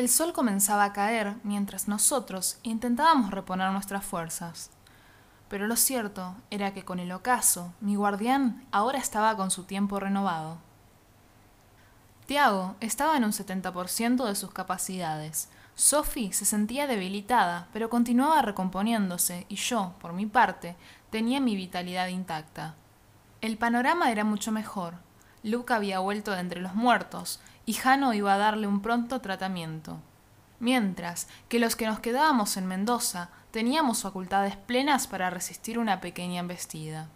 El sol comenzaba a caer mientras nosotros intentábamos reponer nuestras fuerzas. Pero lo cierto era que con el ocaso, mi guardián ahora estaba con su tiempo renovado. Tiago estaba en un 70% de sus capacidades. Sophie se sentía debilitada, pero continuaba recomponiéndose y yo, por mi parte, tenía mi vitalidad intacta. El panorama era mucho mejor. Luke había vuelto de entre los muertos y Jano iba a darle un pronto tratamiento. Mientras que los que nos quedábamos en Mendoza teníamos facultades plenas para resistir una pequeña embestida.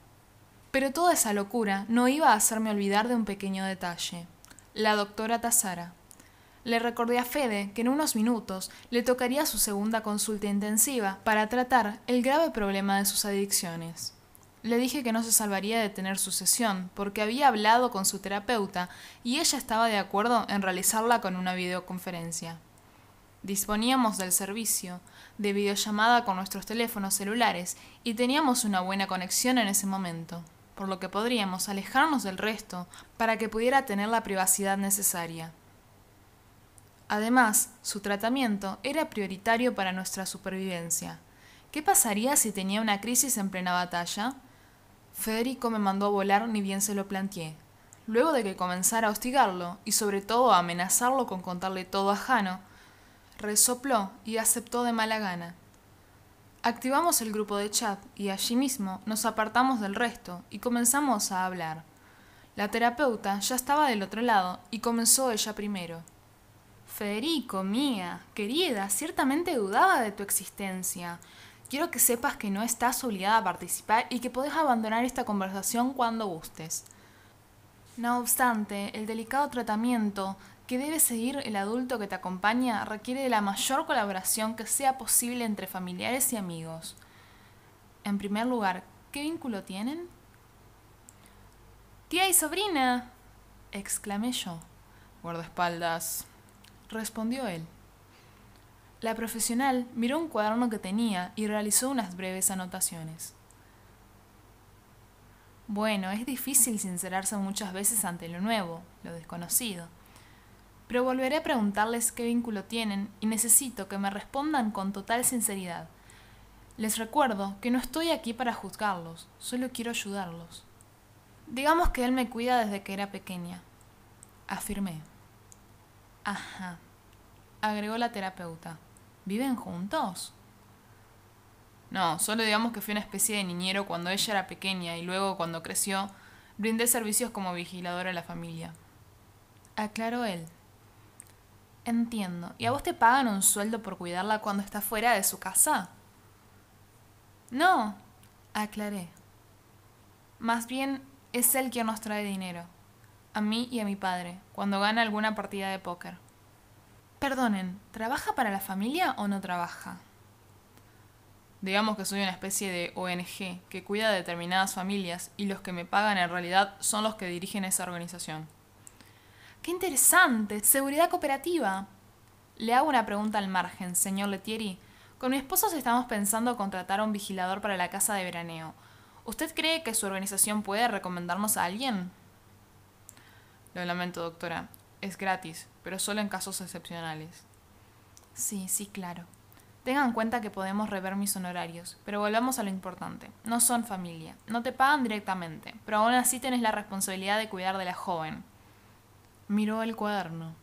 Pero toda esa locura no iba a hacerme olvidar de un pequeño detalle. La doctora Tazara. Le recordé a Fede que en unos minutos le tocaría su segunda consulta intensiva para tratar el grave problema de sus adicciones. Le dije que no se salvaría de tener su sesión, porque había hablado con su terapeuta y ella estaba de acuerdo en realizarla con una videoconferencia. Disponíamos del servicio de videollamada con nuestros teléfonos celulares y teníamos una buena conexión en ese momento, por lo que podríamos alejarnos del resto para que pudiera tener la privacidad necesaria. Además, su tratamiento era prioritario para nuestra supervivencia. ¿Qué pasaría si tenía una crisis en plena batalla? Federico me mandó a volar ni bien se lo planteé. Luego de que comenzara a hostigarlo y sobre todo a amenazarlo con contarle todo a Jano, resopló y aceptó de mala gana. Activamos el grupo de chat y allí mismo nos apartamos del resto y comenzamos a hablar. La terapeuta ya estaba del otro lado y comenzó ella primero. Federico, mía, querida, ciertamente dudaba de tu existencia. Quiero que sepas que no estás obligada a participar y que podés abandonar esta conversación cuando gustes. No obstante, el delicado tratamiento que debe seguir el adulto que te acompaña requiere de la mayor colaboración que sea posible entre familiares y amigos. En primer lugar, ¿qué vínculo tienen? Tía y sobrina, exclamé yo. Guardaespaldas, respondió él. La profesional miró un cuaderno que tenía y realizó unas breves anotaciones. Bueno, es difícil sincerarse muchas veces ante lo nuevo, lo desconocido. Pero volveré a preguntarles qué vínculo tienen y necesito que me respondan con total sinceridad. Les recuerdo que no estoy aquí para juzgarlos, solo quiero ayudarlos. Digamos que él me cuida desde que era pequeña, afirmé. Ajá, agregó la terapeuta. ¿Viven juntos? No, solo digamos que fui una especie de niñero cuando ella era pequeña y luego, cuando creció, brindé servicios como vigiladora a la familia. Aclaró él. Entiendo. ¿Y a vos te pagan un sueldo por cuidarla cuando está fuera de su casa? No, aclaré. Más bien es él quien nos trae dinero a mí y a mi padre, cuando gana alguna partida de póker. Perdonen, ¿trabaja para la familia o no trabaja? Digamos que soy una especie de ONG que cuida de determinadas familias y los que me pagan en realidad son los que dirigen esa organización. ¡Qué interesante! Seguridad cooperativa. Le hago una pregunta al margen, señor Letieri. Con mi esposo estamos pensando contratar a un vigilador para la casa de veraneo. ¿Usted cree que su organización puede recomendarnos a alguien? Lo lamento, doctora. Es gratis, pero solo en casos excepcionales. Sí, sí, claro. Tengan en cuenta que podemos rever mis honorarios, pero volvamos a lo importante. No son familia, no te pagan directamente, pero aún así tenés la responsabilidad de cuidar de la joven. Miró el cuaderno.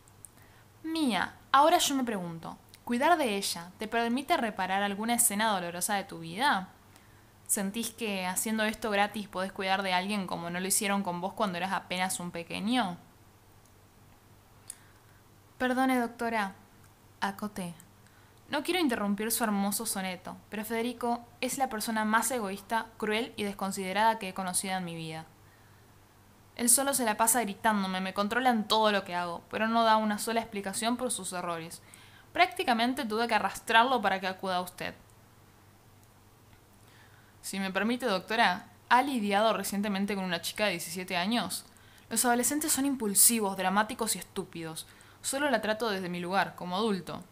Mía, ahora yo me pregunto, ¿cuidar de ella te permite reparar alguna escena dolorosa de tu vida? ¿Sentís que haciendo esto gratis podés cuidar de alguien como no lo hicieron con vos cuando eras apenas un pequeño? Perdone, doctora, acoté. No quiero interrumpir su hermoso soneto, pero Federico es la persona más egoísta, cruel y desconsiderada que he conocido en mi vida. Él solo se la pasa gritándome, me controla en todo lo que hago, pero no da una sola explicación por sus errores. Prácticamente tuve que arrastrarlo para que acuda a usted. Si me permite, doctora, ¿ha lidiado recientemente con una chica de 17 años? Los adolescentes son impulsivos, dramáticos y estúpidos. Solo la trato desde mi lugar, como adulto.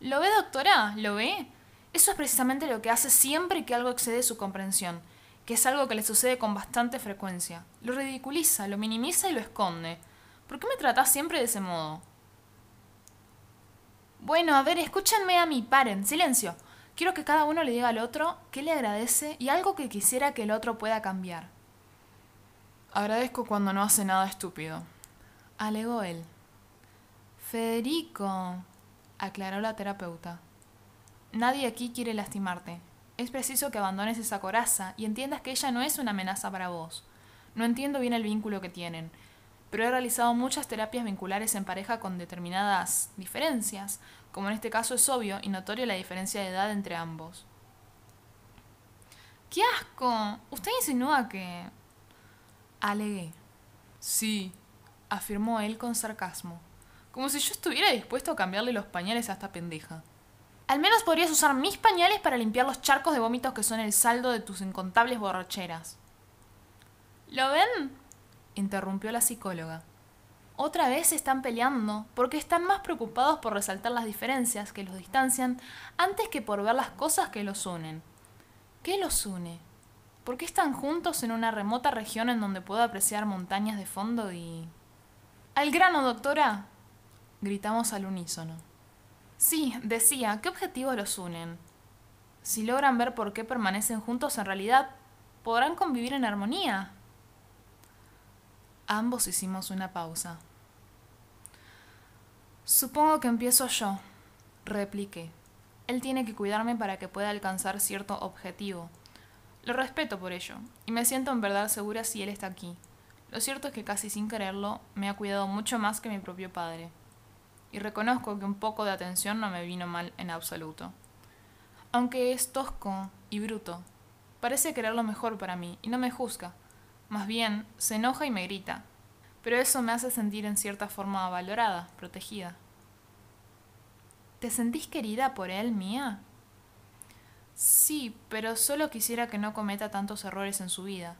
¿Lo ve, doctora? ¿Lo ve? Eso es precisamente lo que hace siempre que algo excede su comprensión, que es algo que le sucede con bastante frecuencia. Lo ridiculiza, lo minimiza y lo esconde. ¿Por qué me tratás siempre de ese modo? Bueno, a ver, escúchenme a mí, paren, silencio. Quiero que cada uno le diga al otro qué le agradece y algo que quisiera que el otro pueda cambiar. Agradezco cuando no hace nada estúpido. Alegó él. Federico, aclaró la terapeuta. Nadie aquí quiere lastimarte. Es preciso que abandones esa coraza y entiendas que ella no es una amenaza para vos. No entiendo bien el vínculo que tienen, pero he realizado muchas terapias vinculares en pareja con determinadas diferencias, como en este caso es obvio y notorio la diferencia de edad entre ambos. ¡Qué asco! Usted insinúa que... Alegué. Sí, afirmó él con sarcasmo, como si yo estuviera dispuesto a cambiarle los pañales a esta pendeja. Al menos podrías usar mis pañales para limpiar los charcos de vómitos que son el saldo de tus incontables borracheras. ¿Lo ven? interrumpió la psicóloga. Otra vez se están peleando porque están más preocupados por resaltar las diferencias que los distancian antes que por ver las cosas que los unen. ¿Qué los une? ¿Por qué están juntos en una remota región en donde puedo apreciar montañas de fondo y... ¡Al grano, doctora! gritamos al unísono. Sí, decía, ¿qué objetivos los unen? Si logran ver por qué permanecen juntos en realidad, podrán convivir en armonía. Ambos hicimos una pausa. Supongo que empiezo yo, repliqué. Él tiene que cuidarme para que pueda alcanzar cierto objetivo. Lo respeto por ello, y me siento en verdad segura si él está aquí. Lo cierto es que casi sin quererlo, me ha cuidado mucho más que mi propio padre. Y reconozco que un poco de atención no me vino mal en absoluto. Aunque es tosco y bruto, parece querer lo mejor para mí y no me juzga. Más bien, se enoja y me grita, pero eso me hace sentir en cierta forma valorada, protegida. ¿Te sentís querida por él, mía? Sí, pero solo quisiera que no cometa tantos errores en su vida.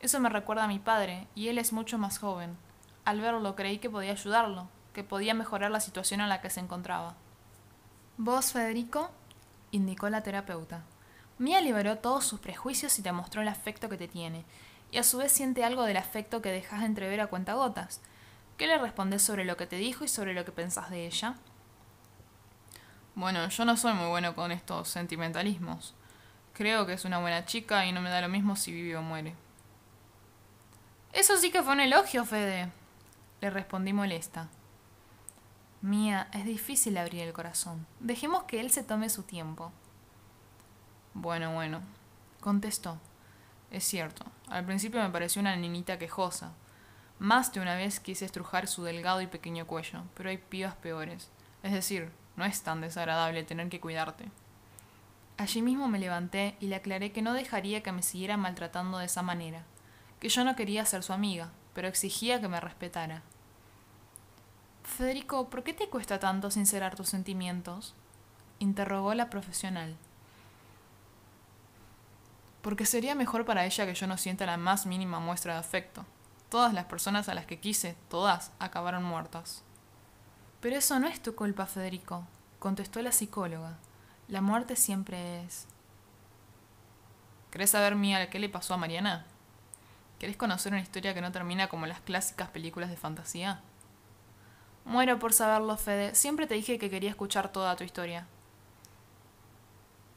Eso me recuerda a mi padre, y él es mucho más joven. Al verlo creí que podía ayudarlo, que podía mejorar la situación en la que se encontraba. ¿Vos, Federico? indicó la terapeuta. Mía liberó todos sus prejuicios y te mostró el afecto que te tiene, y a su vez siente algo del afecto que dejas de entrever a cuentagotas. ¿Qué le respondes sobre lo que te dijo y sobre lo que pensás de ella? Bueno, yo no soy muy bueno con estos sentimentalismos. Creo que es una buena chica y no me da lo mismo si vive o muere. Eso sí que fue un elogio, Fede. Le respondí molesta. Mía, es difícil abrir el corazón. Dejemos que él se tome su tiempo. Bueno, bueno, contestó. Es cierto, al principio me pareció una niñita quejosa. Más de una vez quise estrujar su delgado y pequeño cuello, pero hay pibas peores. Es decir, no es tan desagradable tener que cuidarte. Allí mismo me levanté y le aclaré que no dejaría que me siguiera maltratando de esa manera, que yo no quería ser su amiga, pero exigía que me respetara. Federico, ¿por qué te cuesta tanto sincerar tus sentimientos? interrogó la profesional porque sería mejor para ella que yo no sienta la más mínima muestra de afecto. Todas las personas a las que quise, todas, acabaron muertas. Pero eso no es tu culpa, Federico, contestó la psicóloga. La muerte siempre es... ¿Querés saber, Mía, qué le pasó a Mariana? ¿Querés conocer una historia que no termina como las clásicas películas de fantasía? Muero por saberlo, Fede. Siempre te dije que quería escuchar toda tu historia.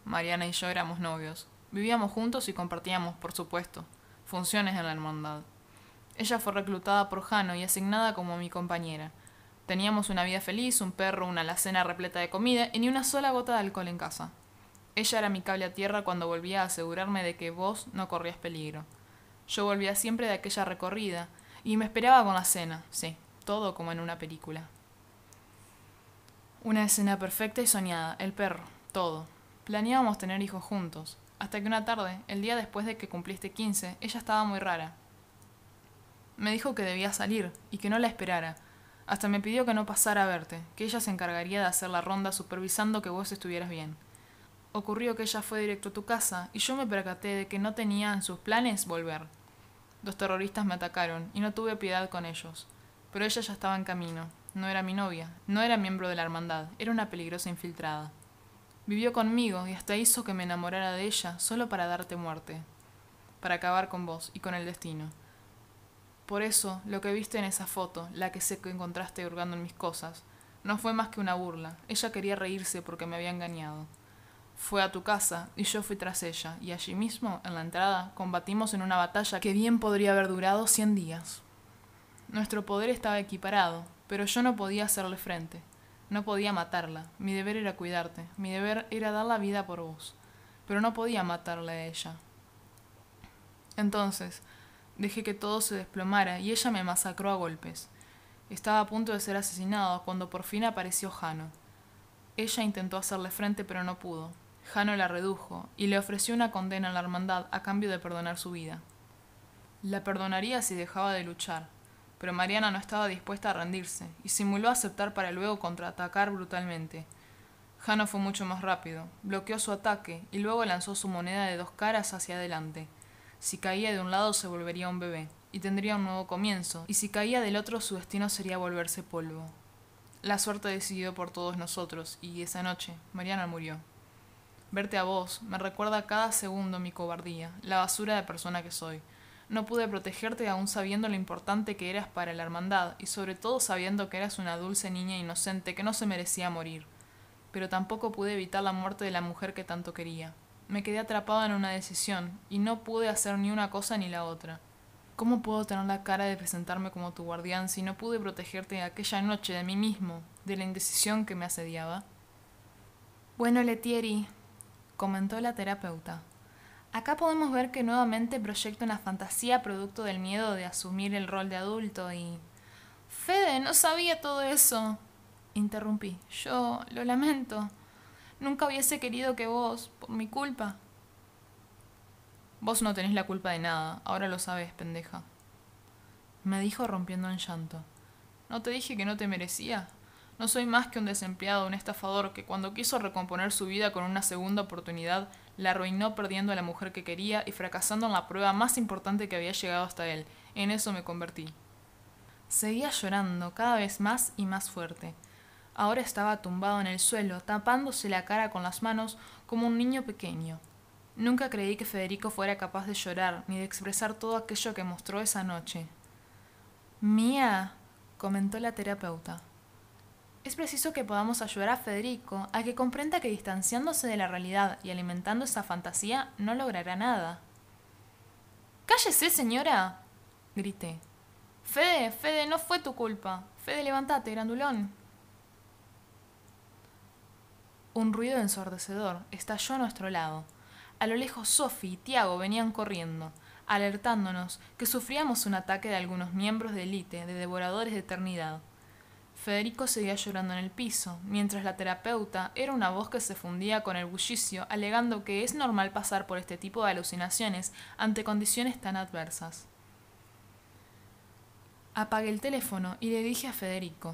Mariana y yo éramos novios. Vivíamos juntos y compartíamos, por supuesto, funciones en la hermandad. Ella fue reclutada por Jano y asignada como mi compañera. Teníamos una vida feliz, un perro, una alacena repleta de comida y ni una sola gota de alcohol en casa. Ella era mi cable a tierra cuando volvía a asegurarme de que vos no corrías peligro. Yo volvía siempre de aquella recorrida y me esperaba con la cena, sí, todo como en una película. Una escena perfecta y soñada, el perro, todo. Planeábamos tener hijos juntos. Hasta que una tarde, el día después de que cumpliste 15, ella estaba muy rara. Me dijo que debía salir y que no la esperara. Hasta me pidió que no pasara a verte, que ella se encargaría de hacer la ronda supervisando que vos estuvieras bien. Ocurrió que ella fue directo a tu casa y yo me percaté de que no tenía en sus planes volver. Dos terroristas me atacaron y no tuve piedad con ellos. Pero ella ya estaba en camino. No era mi novia, no era miembro de la hermandad, era una peligrosa infiltrada. Vivió conmigo y hasta hizo que me enamorara de ella solo para darte muerte, para acabar con vos y con el destino. Por eso, lo que viste en esa foto, la que sé que encontraste hurgando en mis cosas, No fue más que una burla. Ella quería reírse porque me había engañado. Fue a tu casa y yo fui tras ella, y allí mismo, en la entrada, combatimos en una batalla que bien podría haber durado cien días. Nuestro poder estaba equiparado, pero yo no podía hacerle frente. No podía matarla. Mi deber era cuidarte. Mi deber era dar la vida por vos. Pero no podía matarle a ella. Entonces, dejé que todo se desplomara y ella me masacró a golpes. Estaba a punto de ser asesinado cuando por fin apareció Jano. Ella intentó hacerle frente pero no pudo. Jano la redujo y le ofreció una condena a la hermandad a cambio de perdonar su vida. La perdonaría si dejaba de luchar, pero Mariana no estaba dispuesta a rendirse y simuló aceptar para luego contraatacar brutalmente. Jano fue mucho más rápido, bloqueó su ataque y luego lanzó su moneda de dos caras hacia adelante. Si caía de un lado se volvería un bebé y tendría un nuevo comienzo, y si caía del otro su destino sería volverse polvo. La suerte decidió por todos nosotros, y esa noche Mariana murió. Verte a vos me recuerda cada segundo mi cobardía, la basura de persona que soy. No pude protegerte aún sabiendo lo importante que eras para la hermandad y sobre todo sabiendo que eras una dulce niña inocente que no se merecía morir. Pero tampoco pude evitar la muerte de la mujer que tanto quería. Me quedé atrapado en una decisión y no pude hacer ni una cosa ni la otra. ¿Cómo puedo tener la cara de presentarme como tu guardián si no pude protegerte aquella noche de mí mismo, de la indecisión que me asediaba? Bueno, Letieri, comentó la terapeuta, Acá podemos ver que nuevamente proyecta una fantasía producto del miedo de asumir el rol de adulto y... Fede, no sabía todo eso. Interrumpí. Yo lo lamento. Nunca hubiese querido que vos, por mi culpa. Vos no tenés la culpa de nada, ahora lo sabes, pendeja. Me dijo rompiendo en llanto. ¿No te dije que no te merecía? No soy más que un desempleado, un estafador que cuando quiso recomponer su vida con una segunda oportunidad, la arruinó perdiendo a la mujer que quería y fracasando en la prueba más importante que había llegado hasta él. En eso me convertí. Seguía llorando cada vez más y más fuerte. Ahora estaba tumbado en el suelo, tapándose la cara con las manos como un niño pequeño. Nunca creí que Federico fuera capaz de llorar ni de expresar todo aquello que mostró esa noche. Mía, comentó la terapeuta. Es preciso que podamos ayudar a Federico a que comprenda que distanciándose de la realidad y alimentando esa fantasía no logrará nada. ¡Cállese, señora! grité. Fede, Fede, no fue tu culpa. Fede, levántate, grandulón. Un ruido ensordecedor estalló a nuestro lado. A lo lejos Sophie y Tiago venían corriendo, alertándonos que sufríamos un ataque de algunos miembros de élite de devoradores de eternidad. Federico seguía llorando en el piso, mientras la terapeuta era una voz que se fundía con el bullicio, alegando que es normal pasar por este tipo de alucinaciones ante condiciones tan adversas. Apagué el teléfono y le dije a Federico,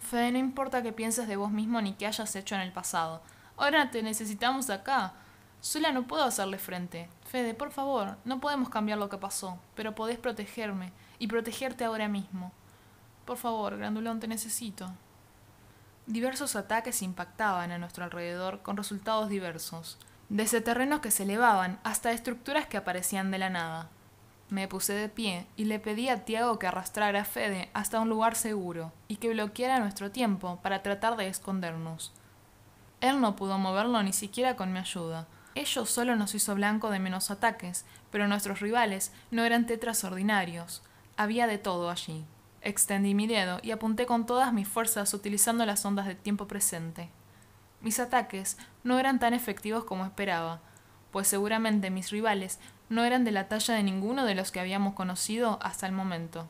Fede, no importa que pienses de vos mismo ni qué hayas hecho en el pasado. Ahora te necesitamos acá. Sola no puedo hacerle frente. Fede, por favor, no podemos cambiar lo que pasó, pero podés protegerme y protegerte ahora mismo. Por favor, Grandulón, te necesito. Diversos ataques impactaban a nuestro alrededor con resultados diversos, desde terrenos que se elevaban hasta estructuras que aparecían de la nada. Me puse de pie y le pedí a Tiago que arrastrara a Fede hasta un lugar seguro y que bloqueara nuestro tiempo para tratar de escondernos. Él no pudo moverlo ni siquiera con mi ayuda. Ello solo nos hizo blanco de menos ataques, pero nuestros rivales no eran tetras ordinarios. Había de todo allí. Extendí mi dedo y apunté con todas mis fuerzas utilizando las ondas del tiempo presente. Mis ataques no eran tan efectivos como esperaba, pues seguramente mis rivales no eran de la talla de ninguno de los que habíamos conocido hasta el momento.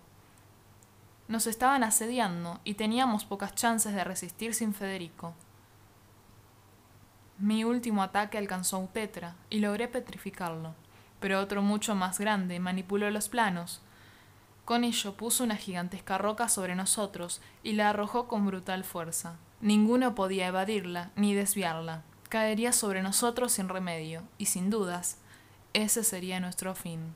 Nos estaban asediando y teníamos pocas chances de resistir sin Federico. Mi último ataque alcanzó a Utetra y logré petrificarlo, pero otro mucho más grande manipuló los planos, con ello puso una gigantesca roca sobre nosotros y la arrojó con brutal fuerza. Ninguno podía evadirla ni desviarla. Caería sobre nosotros sin remedio, y sin dudas, ese sería nuestro fin.